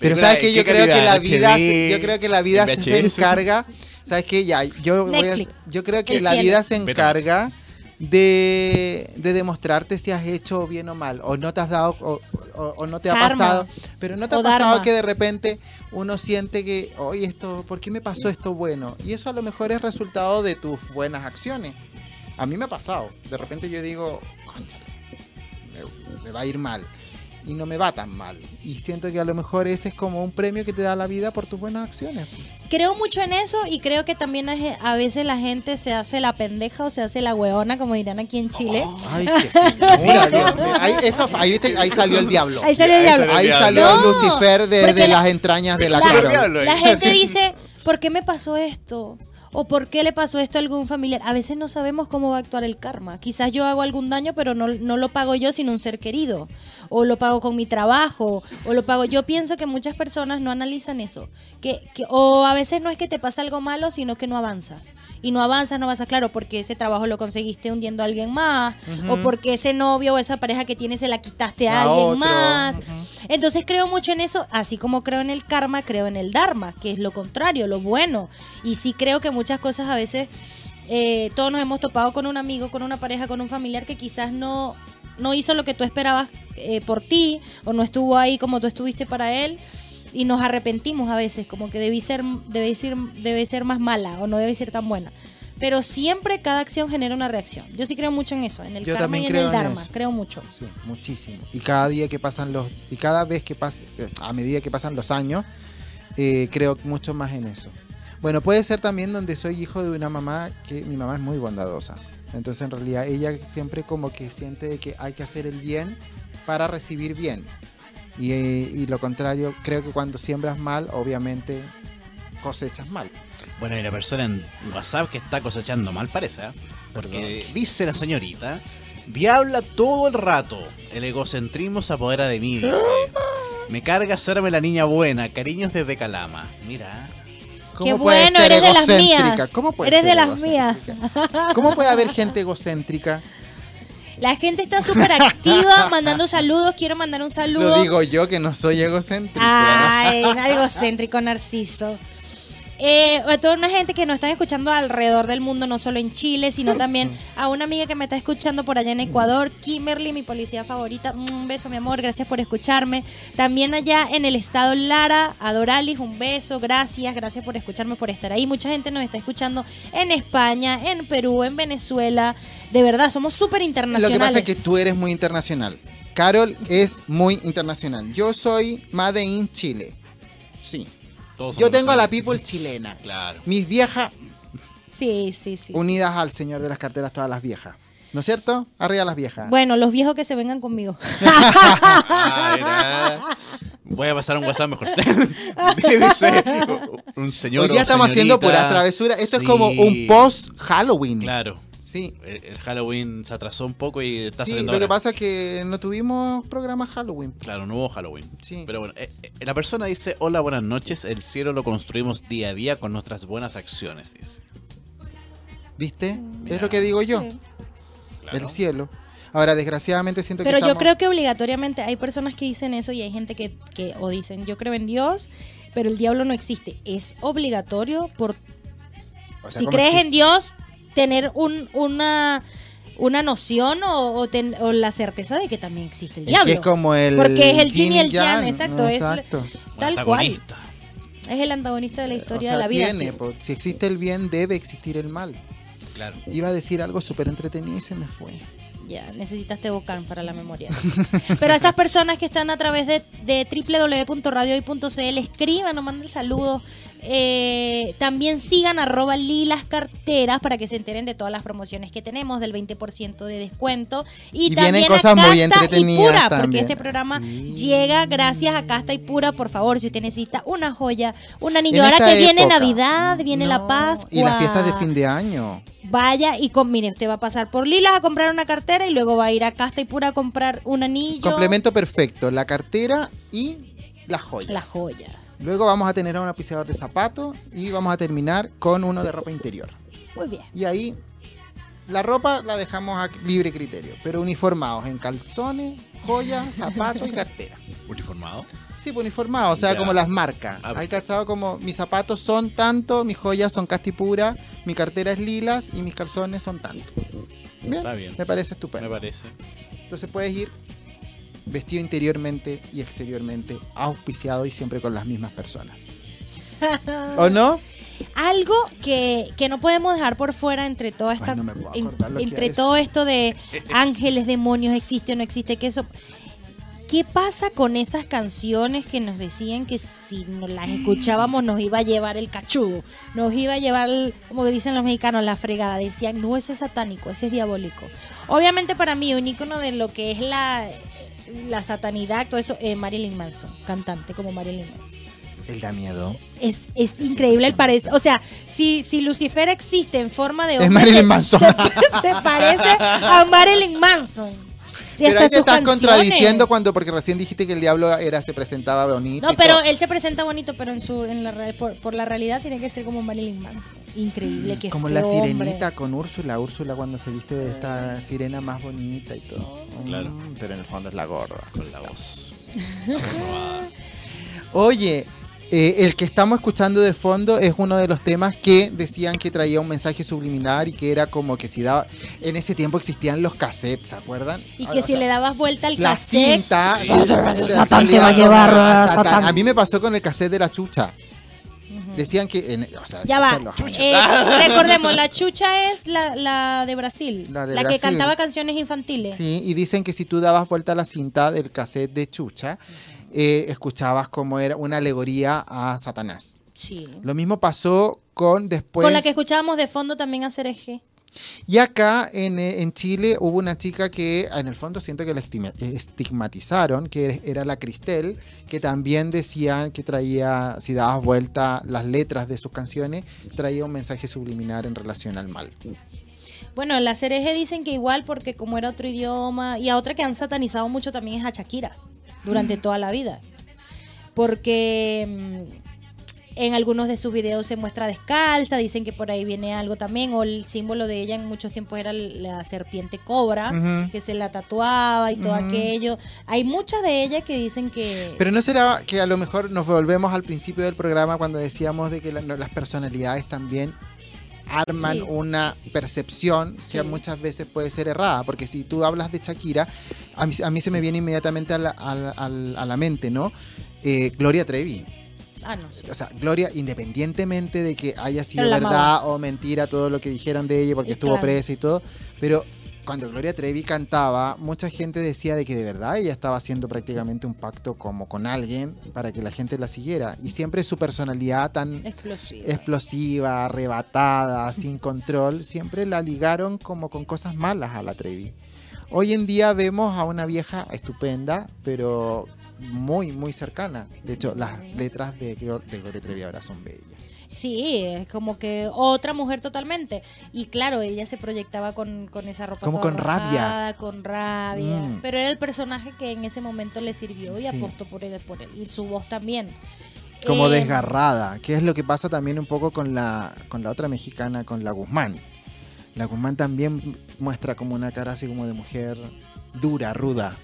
Pero sabes que yo
qué
creo que la vida,
HD,
yo creo que la vida se encarga. ¿Sabes qué? Ya, yo voy a-
Netflix.
yo creo que la vida se
Betamax.
encarga de, de demostrarte si has hecho bien o mal, o no te has dado, o, o- o no te ha pasado, pero no te
O
ha pasado
dharma.
que de repente uno siente que, oye, esto, ¿por qué me pasó esto bueno? Y eso a lo mejor es resultado de tus buenas acciones. A mí me ha pasado. De repente yo digo, conchale, me, me va a ir mal. Y no me va tan mal. Y siento que a lo mejor ese es como un premio que te da la vida por tus buenas acciones.
Creo mucho en eso y creo que también a veces la gente se hace la pendeja o se hace la hueona, como dirían aquí en Chile.
Ay, qué finura, Dios mío. Ahí, eso, ahí, viste, ahí salió el diablo.
Ahí salió el diablo.
Ahí salió. Lucifer de,
porque
de
la-
las entrañas de la
la, la gente dice, ¿por qué me pasó esto? ¿O por qué le pasó esto a algún familiar? A veces no sabemos cómo va a actuar el karma. Quizás yo hago algún daño, pero no, no lo pago yo, sino un ser querido. O lo pago con mi trabajo. O lo pago. Yo pienso que muchas personas no analizan eso. Que, que- o a veces no es que te pasa algo malo, sino que no avanzas. Y no avanzas, no avanzas, claro, porque ese trabajo lo conseguiste hundiendo a alguien más. O porque ese novio o esa pareja que tienes se la quitaste a,
A
alguien
otro.
más. Entonces creo mucho en eso, así como creo en el karma, creo en el dharma, que es lo contrario, lo bueno. Y sí creo que muchas cosas a veces eh, todos nos hemos topado con un amigo, con una pareja, con un familiar que quizás no, no hizo lo que tú esperabas eh, por ti o no estuvo ahí como tú estuviste para él. Y nos arrepentimos a veces, como que debí ser, debe ser, debe ser más mala o no debe ser tan buena. Pero siempre cada acción genera una reacción. Yo sí creo mucho en eso, en el
Yo
karma y en el
en
dharma.
eso.
Creo mucho.
Sí, muchísimo. Y cada día que pasan los. Y cada vez que pasa. eh, A medida que pasan los años, eh, creo mucho más en eso. Bueno, puede ser también donde soy hijo de una mamá que mi mamá es muy bondadosa. Entonces, en realidad, ella siempre como que siente de que hay que hacer el bien para recibir bien. Y, eh, y lo contrario, creo que cuando siembras mal, obviamente cosechas mal.
Bueno, hay una persona en WhatsApp que está cosechando mal, parece, ¿eh? Porque dice la señorita, diabla todo el rato, el egocentrismo se apodera de mí, dice. Me carga hacerme la niña buena, cariños desde Calama. Mira,
Qué
puede
bueno,
ser
eres de las mías.
¿Cómo puede
Eres
ser
de las
egocéntrica? ¿Cómo puede haber gente egocéntrica?
La gente está súper activa mandando saludos. Quiero mandar un saludo.
Lo digo yo que no soy egocéntrica.
Ay, egocéntrico, narciso. Eh, a toda una gente que nos están escuchando alrededor del mundo, no solo en Chile, sino también a una amiga que me está escuchando por allá en Ecuador, Kimberly, mi policía favorita. Un beso, mi amor, gracias por escucharme. También allá en el estado Lara, a Doralis, un beso, gracias, gracias por escucharme, por estar ahí. Mucha gente nos está escuchando en España, en Perú, en Venezuela. De verdad, somos súper
Lo
internacionales.
que pasa es que tú eres muy internacional. Carol es muy internacional. Yo soy Made in Chile.
Todos
Yo tengo a la people chilena.
Claro.
Mis viejas
Sí, sí, sí. sí.
unidas al señor de las carteras, todas las viejas. ¿No es cierto? Arriba las viejas.
Bueno, los viejos que se vengan conmigo.
Ah. Voy a pasar un WhatsApp mejor. Dice un señor.
Hoy día
o
estamos haciendo
señorita.
pura travesura. Esto
Sí,
es como un post Halloween.
Claro.
Sí.
El, el Halloween se atrasó un poco y está
Sí,
saliendo
lo que
ahora.
pasa es que no tuvimos programa Halloween.
Claro, no hubo Halloween.
Sí.
Pero bueno, eh, eh, la persona dice, hola, buenas noches, el cielo lo construimos día a día con nuestras buenas acciones, dice.
¿Viste?
Mira.
Es lo que digo yo.
Sí.
Claro.
El cielo. Ahora, desgraciadamente siento
Pero
que
yo
estamos-
creo que obligatoriamente hay personas que dicen eso y hay gente que, que o dicen yo creo en Dios, pero el diablo no existe. Es obligatorio por
o sea,
si crees
si-
en Dios tener un, una una noción o, o ten- o la certeza de que también existe el
Es
diablo.
que es como el.
Porque es el yin y el
yang,
yang, exacto, es
exacto.
Un
tal cual. Es el antagonista de la historia
O sea,
de la vida.
tiene,
sí.
po- si existe el bien, debe existir el mal.
Claro.
Iba a decir algo súper entretenido y se me fue.
Ya, necesitaste Bocan para la memoria. Pero a esas personas que están a través de, de www.radiohoy.cl, escriban o manden saludos. Eh, también sigan arroba lilas carteras para que se enteren de todas las promociones que tenemos, del 20% de descuento. Y, también
cosas
a
muy
Casta y Pura, porque este programa
Sí.
llega gracias a Casta y Pura. Por favor, si usted necesita una joya, un anillo.
En
Ahora que viene. Navidad, viene la Pascua.
Y las fiestas de fin de año.
Vaya y con, mire, usted va a pasar por Lilas a comprar una cartera y luego va a ir a Casta y Pura a comprar un anillo.
Complemento perfecto. La cartera y la joya.
La joya.
Luego vamos a tener a un apisador de zapatos y vamos a terminar con uno de ropa interior.
Muy bien.
Y ahí la ropa la dejamos a libre criterio, pero uniformados en calzones, joyas, zapatos y cartera.
Uniformado.
Sí, pues uniformados, o sea,
Ya.
como las marcas.
Ah,
Hay cachado como mis zapatos son tanto, mis joyas son castipura, mi cartera es lilas y mis calzones son tanto. Bien,
Está bien.
me parece
Me
estupendo.
parece.
Entonces puedes ir vestido interiormente y exteriormente, auspiciado y siempre con las mismas personas. ¿O no?
Algo que, que no podemos dejar por fuera entre toda esta.
Ay, no me puedo
en-
acordar lo que
entre todo esto de ángeles, demonios, existe o no existe, que eso. ¿Qué pasa con esas canciones que nos decían que si nos las escuchábamos nos iba a llevar el cachudo? Nos iba a llevar, como dicen los mexicanos, la fregada. Decían, no, ese es satánico, ese es diabólico. Obviamente para mí, un icono de lo que es la, la satanidad, todo eso, eh, Marilyn Manson, cantante como Marilyn Manson.
Él da miedo.
Es, es increíble el parece. O sea, si, si Lucifer existe en forma de
Es
hombre,
Marilyn
se-
Manson.
Se, se parece a Marilyn Manson. Y
Pero ahí te estás
canciones.
contradiciendo cuando, porque recién dijiste que el diablo era, se presentaba bonito.
No, pero él se presenta bonito, pero en su, en la, por, por la realidad tiene que ser como Marilyn Manson. Increíble, que
Como la
hombre.
sirenita con Úrsula, Úrsula cuando se viste de esta sirena más bonita y todo.
Claro.
Mm, pero en el fondo es la gorda.
Con la voz.
Oye, eh, el que estamos escuchando de fondo es uno de los temas que decían que traía un mensaje subliminal y que era como que si daba. En ese tiempo existían los cassettes, ¿se acuerdan?
Y que
o
si
sea,
le dabas vuelta al
la
cassette,
cinta.
Satán te va a llevar,
Ah,
Satán.
Satán. A mí me pasó con el cassette de la chucha. Decían que. en- o sea,
Ya va. Eh, recordemos, la chucha es la, la de Brasil.
La
que cantaba canciones infantiles.
Sí, y dicen que si tú dabas vuelta a la cinta del cassette de Chucha, eh, escuchabas como era una alegoría a Satanás.
Sí.
Lo mismo pasó con después.
Con la que escuchábamos de fondo también a Cereje.
Y acá en, eh, en Chile hubo una chica que en el fondo siento que la estima- estigmatizaron, que era la Cristel, que también decían que traía, si dabas vuelta las letras de sus canciones, traía un mensaje subliminal en relación al mal.
Bueno, la Cereje dicen que igual porque como era otro idioma. Y a otra que han satanizado mucho también es a Shakira. Durante toda la vida. Porque mm, en algunos de sus videos se muestra descalza. Dicen que por ahí viene algo también. O el símbolo de ella en muchos tiempos era la serpiente cobra. Que se la tatuaba y todo aquello. Hay muchas de ellas que dicen que...
Pero no será que a lo mejor nos volvemos al principio del programa cuando decíamos de que la- las personalidades también arman
Sí.
una percepción
Sí.
que muchas veces puede ser errada, porque si tú hablas de Shakira, a mí, a mí se me viene inmediatamente a la, a la- a la- a la mente, ¿no? Eh, Gloria Trevi.
Ah, no sé.
O sea, Gloria, independientemente de que haya sido verdad o mentira todo lo que dijeron de ella porque
Y
estuvo
claro.
presa y todo, pero cuando Gloria Trevi cantaba, mucha gente decía de que de verdad ella estaba haciendo prácticamente un pacto como con alguien para que la gente la siguiera. Y siempre su personalidad tan
Explosiva.
explosiva, arrebatada, sin control, siempre la ligaron como con cosas malas a la Trevi. Hoy en día vemos a una vieja estupenda, pero muy, muy cercana. De hecho, las letras de Gloria Trevi ahora son bellas.
Sí, es como que otra mujer totalmente. Y claro, ella se proyectaba con, con esa ropa
Como
toda
con rabia.
con rabia.
Mm.
Pero era el personaje que en ese momento le sirvió y
Sí.
apostó por él, por él. Y su voz también.
Como
Eh,
desgarrada, que es lo que pasa también un poco con la, con la otra mexicana, con la Guzmán. La Guzmán también muestra como una cara así como de mujer dura, ruda.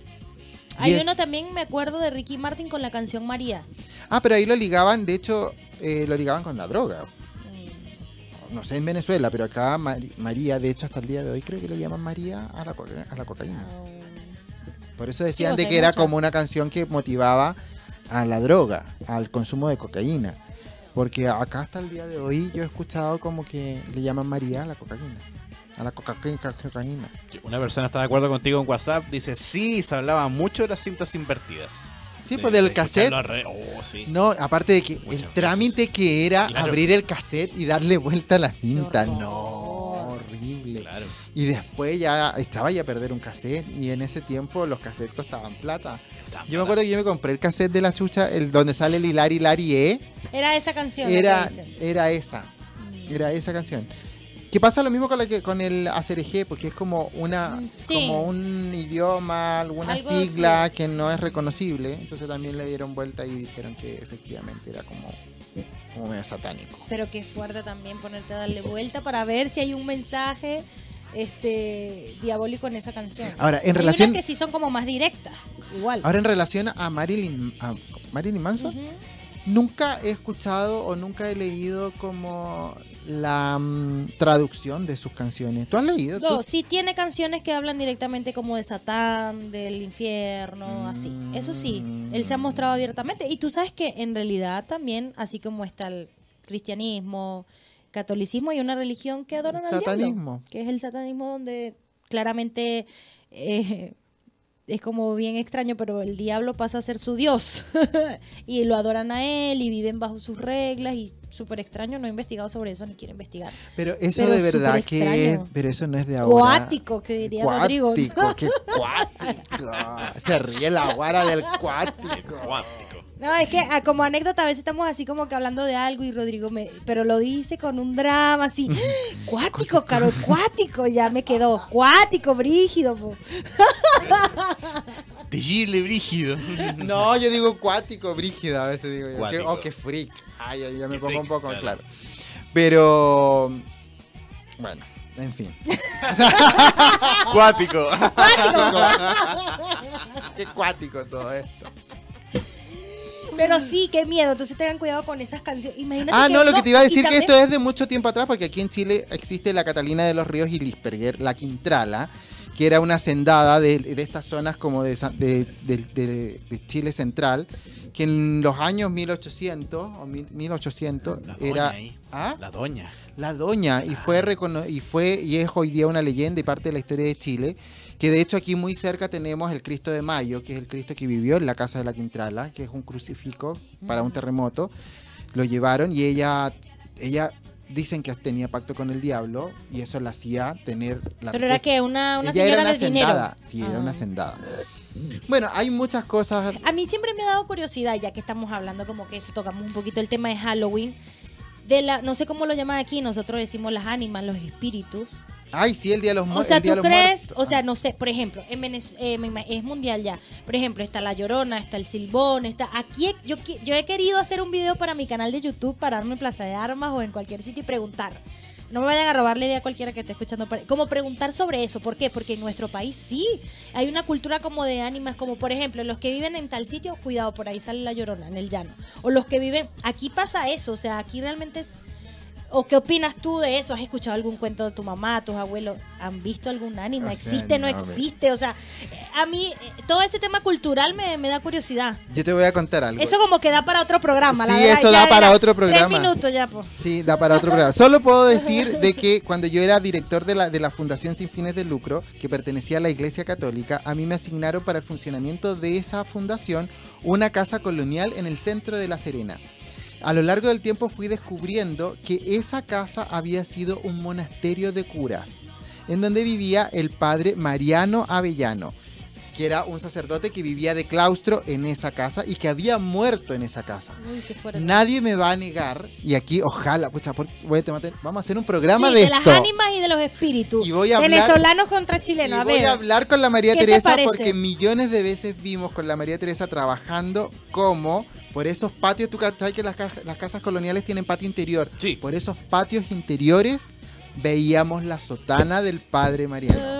Y
Hay uno también, me acuerdo, de Ricky Martin con la canción María.
Ah, pero ahí lo ligaban, de hecho, eh, lo ligaban con la droga.
Mm,
No sé en Venezuela, pero acá María, de hecho, hasta el día de hoy creo que le llaman María a la, coca- a la cocaína. Por eso decían de que era como una canción que motivaba a la droga, al consumo de cocaína. Porque acá hasta el día de hoy yo he escuchado como que le llaman María a la cocaína. A la coca- cocaína.
Una persona está de acuerdo contigo en WhatsApp. Dice, sí, se hablaba mucho de las cintas invertidas.
Sí,
De-
pues del
de
cassette.
Oh, sí.
No, aparte de que
Muchas
el trámite que era
Claro.
abrir el cassette y darle vuelta a la cinta. No, horrible.
Claro.
Y después ya estaba ya a perder un cassette y en ese tiempo los cassettes costaban plata. Yo me acuerdo que yo me compré el cassette de la chucha, el donde sale el Hilari Hilari E,
Era esa canción.
era, era esa,
Mm.
era esa canción. Que pasa lo mismo con, la que, con el ACRG, porque es como una
Mm, sí.
como un idioma, alguna
Algo
sigla que no es reconocible. Entonces también le dieron vuelta y dijeron que efectivamente era como, como medio satánico.
Pero qué fuerte también ponerte a darle vuelta para ver si hay un mensaje este diabólico en esa canción.
Ahora, en
Hay
relación,
que sí son como más directas, igual.
ahora en relación a Marilyn, a Marilyn Manson. Nunca he escuchado o nunca he leído como la mm, traducción de sus canciones. ¿Tú has leído?
No,
¿Tú?
sí tiene canciones que hablan directamente como de Satán, del infierno, así. Eso sí, él se ha mostrado abiertamente. Y tú sabes que en realidad también, así como está el cristianismo, catolicismo, hay una religión que adoran al diablo,
Satanismo.
que es el satanismo donde claramente eh, es como bien extraño, pero el diablo pasa a ser su dios y lo adoran a él y viven bajo sus reglas y súper extraño, no he investigado sobre eso ni quiero investigar.
Pero eso
Pero
de verdad que es, pero eso no es de ahora.
Cuático, que diría Rodrigo.
Cuático, qué cuático. Se ríe la guara del cuático.
No, es que ah, como anécdota a veces estamos así como que hablando de algo y Rodrigo me, pero lo dice con un drama así, cuático, caro, cuático, ya me quedó, cuático, brígido. po.
Terrible brígido.
No, yo digo cuático, brígido, a veces digo yo. Oh, qué freak. Ay, ay, ya me
Qué
pongo un poco,
claro.
claro. Pero, bueno, en fin.
Cuático.
qué cuático todo esto.
Pero sí, qué miedo, entonces tengan cuidado con esas canciones. Imagínate
Ah, no, lo que te iba a decir que
también-
esto es de mucho tiempo atrás, porque aquí en Chile existe la Catalina de los Ríos y Lisperger, la Quintrala, que era una sendada de, de estas zonas como de, Sa- de- de- de- de Chile Central, que en los años 1800 o mil- 1800
La doña
era...
ahí.
¿Ah?
La doña.
La doña, y fue, recono- y fue y es hoy día una leyenda y parte de la historia de Chile, que de hecho aquí muy cerca tenemos el Cristo de Mayo, que es el Cristo que vivió en la casa de la Quintrala, que es un crucifijo para un terremoto. Lo llevaron y ella, ella dicen que tenía pacto con el diablo y eso la hacía tener la
Pero era que una, una
ella era
señora
una
de dinero.
sí, era una
Ah.
hacendada. Bueno, hay muchas cosas.
A mí siempre me ha dado curiosidad, ya que estamos hablando como que eso, tocamos un poquito el tema de Halloween. De la, no sé cómo lo llaman aquí, nosotros decimos las ánimas, los espíritus.
Ay, sí, el día de los
O
muertos.
sea, ¿tú crees? O sea, no sé, por ejemplo, en Venez- eh, es mundial ya. Por ejemplo, está La Llorona, está El Silbón, está... Aquí yo, yo he querido hacer un video para mi canal de YouTube, pararme en Plaza de Armas o en cualquier sitio y preguntar. No me vayan a robar la idea a cualquiera que esté escuchando. Como preguntar sobre eso. ¿Por qué? Porque en nuestro país sí. Hay una cultura como de ánimas, como por ejemplo, los que viven en tal sitio, cuidado, por ahí sale la llorona, en el llano. O los que viven. Aquí pasa eso. O sea, aquí realmente es. ¿O qué opinas tú de eso? ¿Has escuchado algún cuento de tu mamá, tus abuelos? ¿Han visto algún?
O sea,
¿Existe, no existe? O sea, eh, a mí eh, todo ese tema cultural me, me da curiosidad.
Yo te voy a contar algo.
Eso como que da para otro programa, la
Sí,
verdad.
eso
ya
da para
era
otro programa.
Tres minutos ya, pues.
Sí, da para otro programa. Solo puedo decir de que cuando yo era director de la, de la Fundación Sin Fines de Lucro, que pertenecía a la Iglesia Católica, a mí me asignaron para el funcionamiento de esa fundación una casa colonial en el centro de La Serena. A lo largo del tiempo fui descubriendo que esa casa había sido un monasterio de curas, en donde vivía el padre Mariano Avellano, que era un sacerdote que vivía de claustro en esa casa y que había muerto en esa casa.
Uy, qué fuerte.
Nadie me va a negar, y aquí ojalá, pucha, por- voy a tomar- vamos a hacer un programa
Sí,
de,
de las ánimas y de los espíritus.
Y voy a hablar-
Venezolanos contra
Y
chilenos. A
voy a hablar con la María
¿Qué se
Teresa porque millones de veces vimos con la María Teresa trabajando como por esos patios, tú sabes que las, ca- las casas coloniales tienen patio interior.
Sí.
Por esos patios interiores veíamos la sotana del padre Mariano.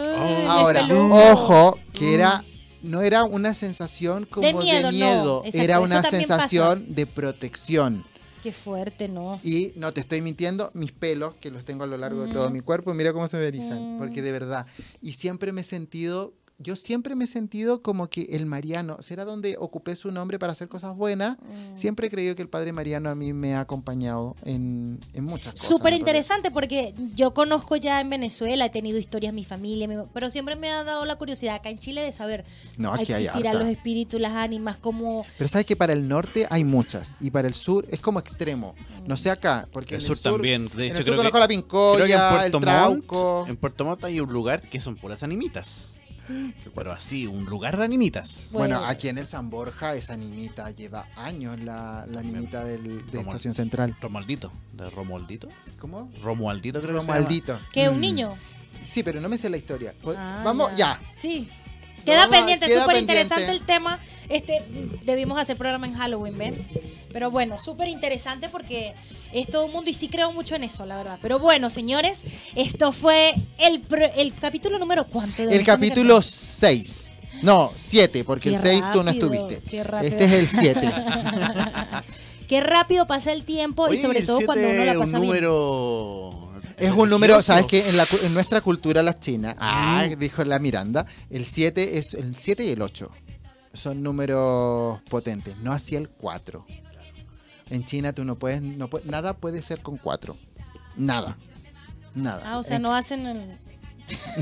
Ahora, ojo, que era no era una sensación como de
miedo,
miedo,
no. Exacto,
era una sensación de protección.
Qué fuerte, ¿no?
Y no te estoy mintiendo, mis pelos, que los tengo a lo largo de todo mi cuerpo, mira cómo se me erizan,
Mm.
porque de verdad. Y siempre me he sentido, yo siempre me he sentido como que el Mariano, será donde ocupé su nombre para hacer cosas buenas.
Mm.
Siempre he creído que el Padre Mariano a mí me ha acompañado en, en muchas cosas.
Súper
en
interesante porque yo conozco ya en Venezuela, he tenido historias, mi familia, mi- pero siempre me ha dado la curiosidad acá en Chile de saber,
No, aquí hay
existirán los espíritus, las ánimas, como...
Pero sabes que para el norte hay muchas y para el sur es como extremo. No sé acá, porque
El
en
sur también. De
en
hecho,
el sur
creo
conozco
que,
la
creo que en
pincoya, el
Puerto
trauco.
Montt, en Puerto Montt hay un lugar que son puras animitas. Pero así, un lugar de animitas.
Bueno,
Bueno.
aquí en el San Borja esa animita lleva años la, la animita del, de
Como-
Estación Central.
Romualdito. ¿De Romualdito?
¿Cómo?
Romualdito creo
Romualdito.
que un
Mm.
niño.
Sí, pero no me sé la historia.
Ah,
Vamos, ya.
Sí. Queda
vamos
pendiente, súper interesante el tema. Este, debimos hacer programa en Halloween, ¿ven? Pero bueno, súper interesante porque es todo un mundo y sí creo mucho en eso, la verdad. Pero bueno, señores, esto fue el, el capítulo número cuánto. de
El capítulo 6. No, 7, porque
Qué
el 6 tú no estuviste.
qué.
Este es el 7.
Qué rápido pasa el tiempo y sobre todo cuando uno la pasa
un
bien.
Es un número. ¿sabes qué? En, la cu- en nuestra cultura la china, ah, dijo la Miranda, el 7 es el 7 y el 8. Son números potentes, no así el 4. En China tú no puedes, no puedes- nada puede ser con 4. Nada. Nada.
Ah, o sea,
En-
no hacen el...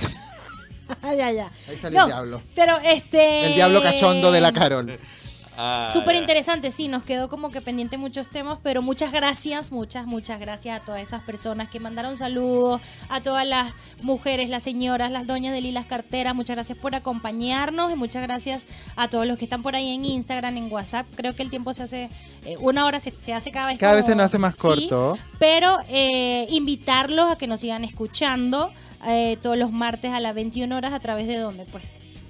ya, ya.
Ahí sale el diablo.
Pero este.
El diablo cachondo de la Carol.
Ah,
Súper interesante, sí, nos quedó como que pendiente muchos temas, pero muchas gracias, muchas, muchas gracias a todas esas personas que mandaron saludos, a todas las mujeres, las señoras, las doñas de Lilas Carteras, muchas gracias por acompañarnos y muchas gracias a todos los que están por ahí en Instagram, en WhatsApp. Creo que el tiempo se hace, eh, una hora se, se hace cada vez
Cada vez se nos hace más
sí,
corto.
pero eh, invitarlos a que nos sigan escuchando eh, todos los martes a las 21 horas a través de donde, pues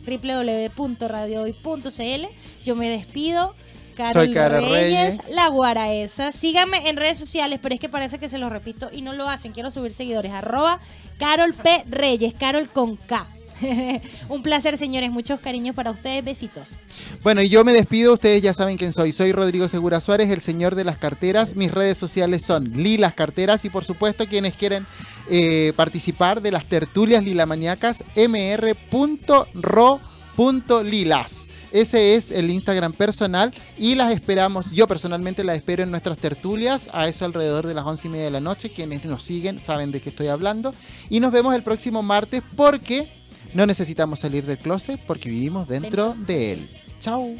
www.radiohoy.cl. Yo me despido. Carol
Soy Carol
Reyes,
Reyes.
la Guaraesa. Síganme en redes sociales, pero es que parece que se lo repito y no lo hacen. Quiero subir seguidores. Arroba Carol P. Reyes, Carol con K. Un placer, señores. Muchos cariños para ustedes. Besitos.
Bueno, y yo me despido, ustedes ya saben quién soy. Soy Rodrigo Segura Suárez, el señor de las carteras. Mis redes sociales son Lilas Carteras y por supuesto quienes quieren eh, participar de las tertulias lilamaniacas mr.ro.lilas. Ese es el Instagram personal y las esperamos, yo personalmente las espero en nuestras tertulias a eso alrededor de las once y media de la noche. Quienes nos siguen saben de qué estoy hablando. Y nos vemos el próximo martes porque no necesitamos salir del closet porque vivimos dentro de él. Chao.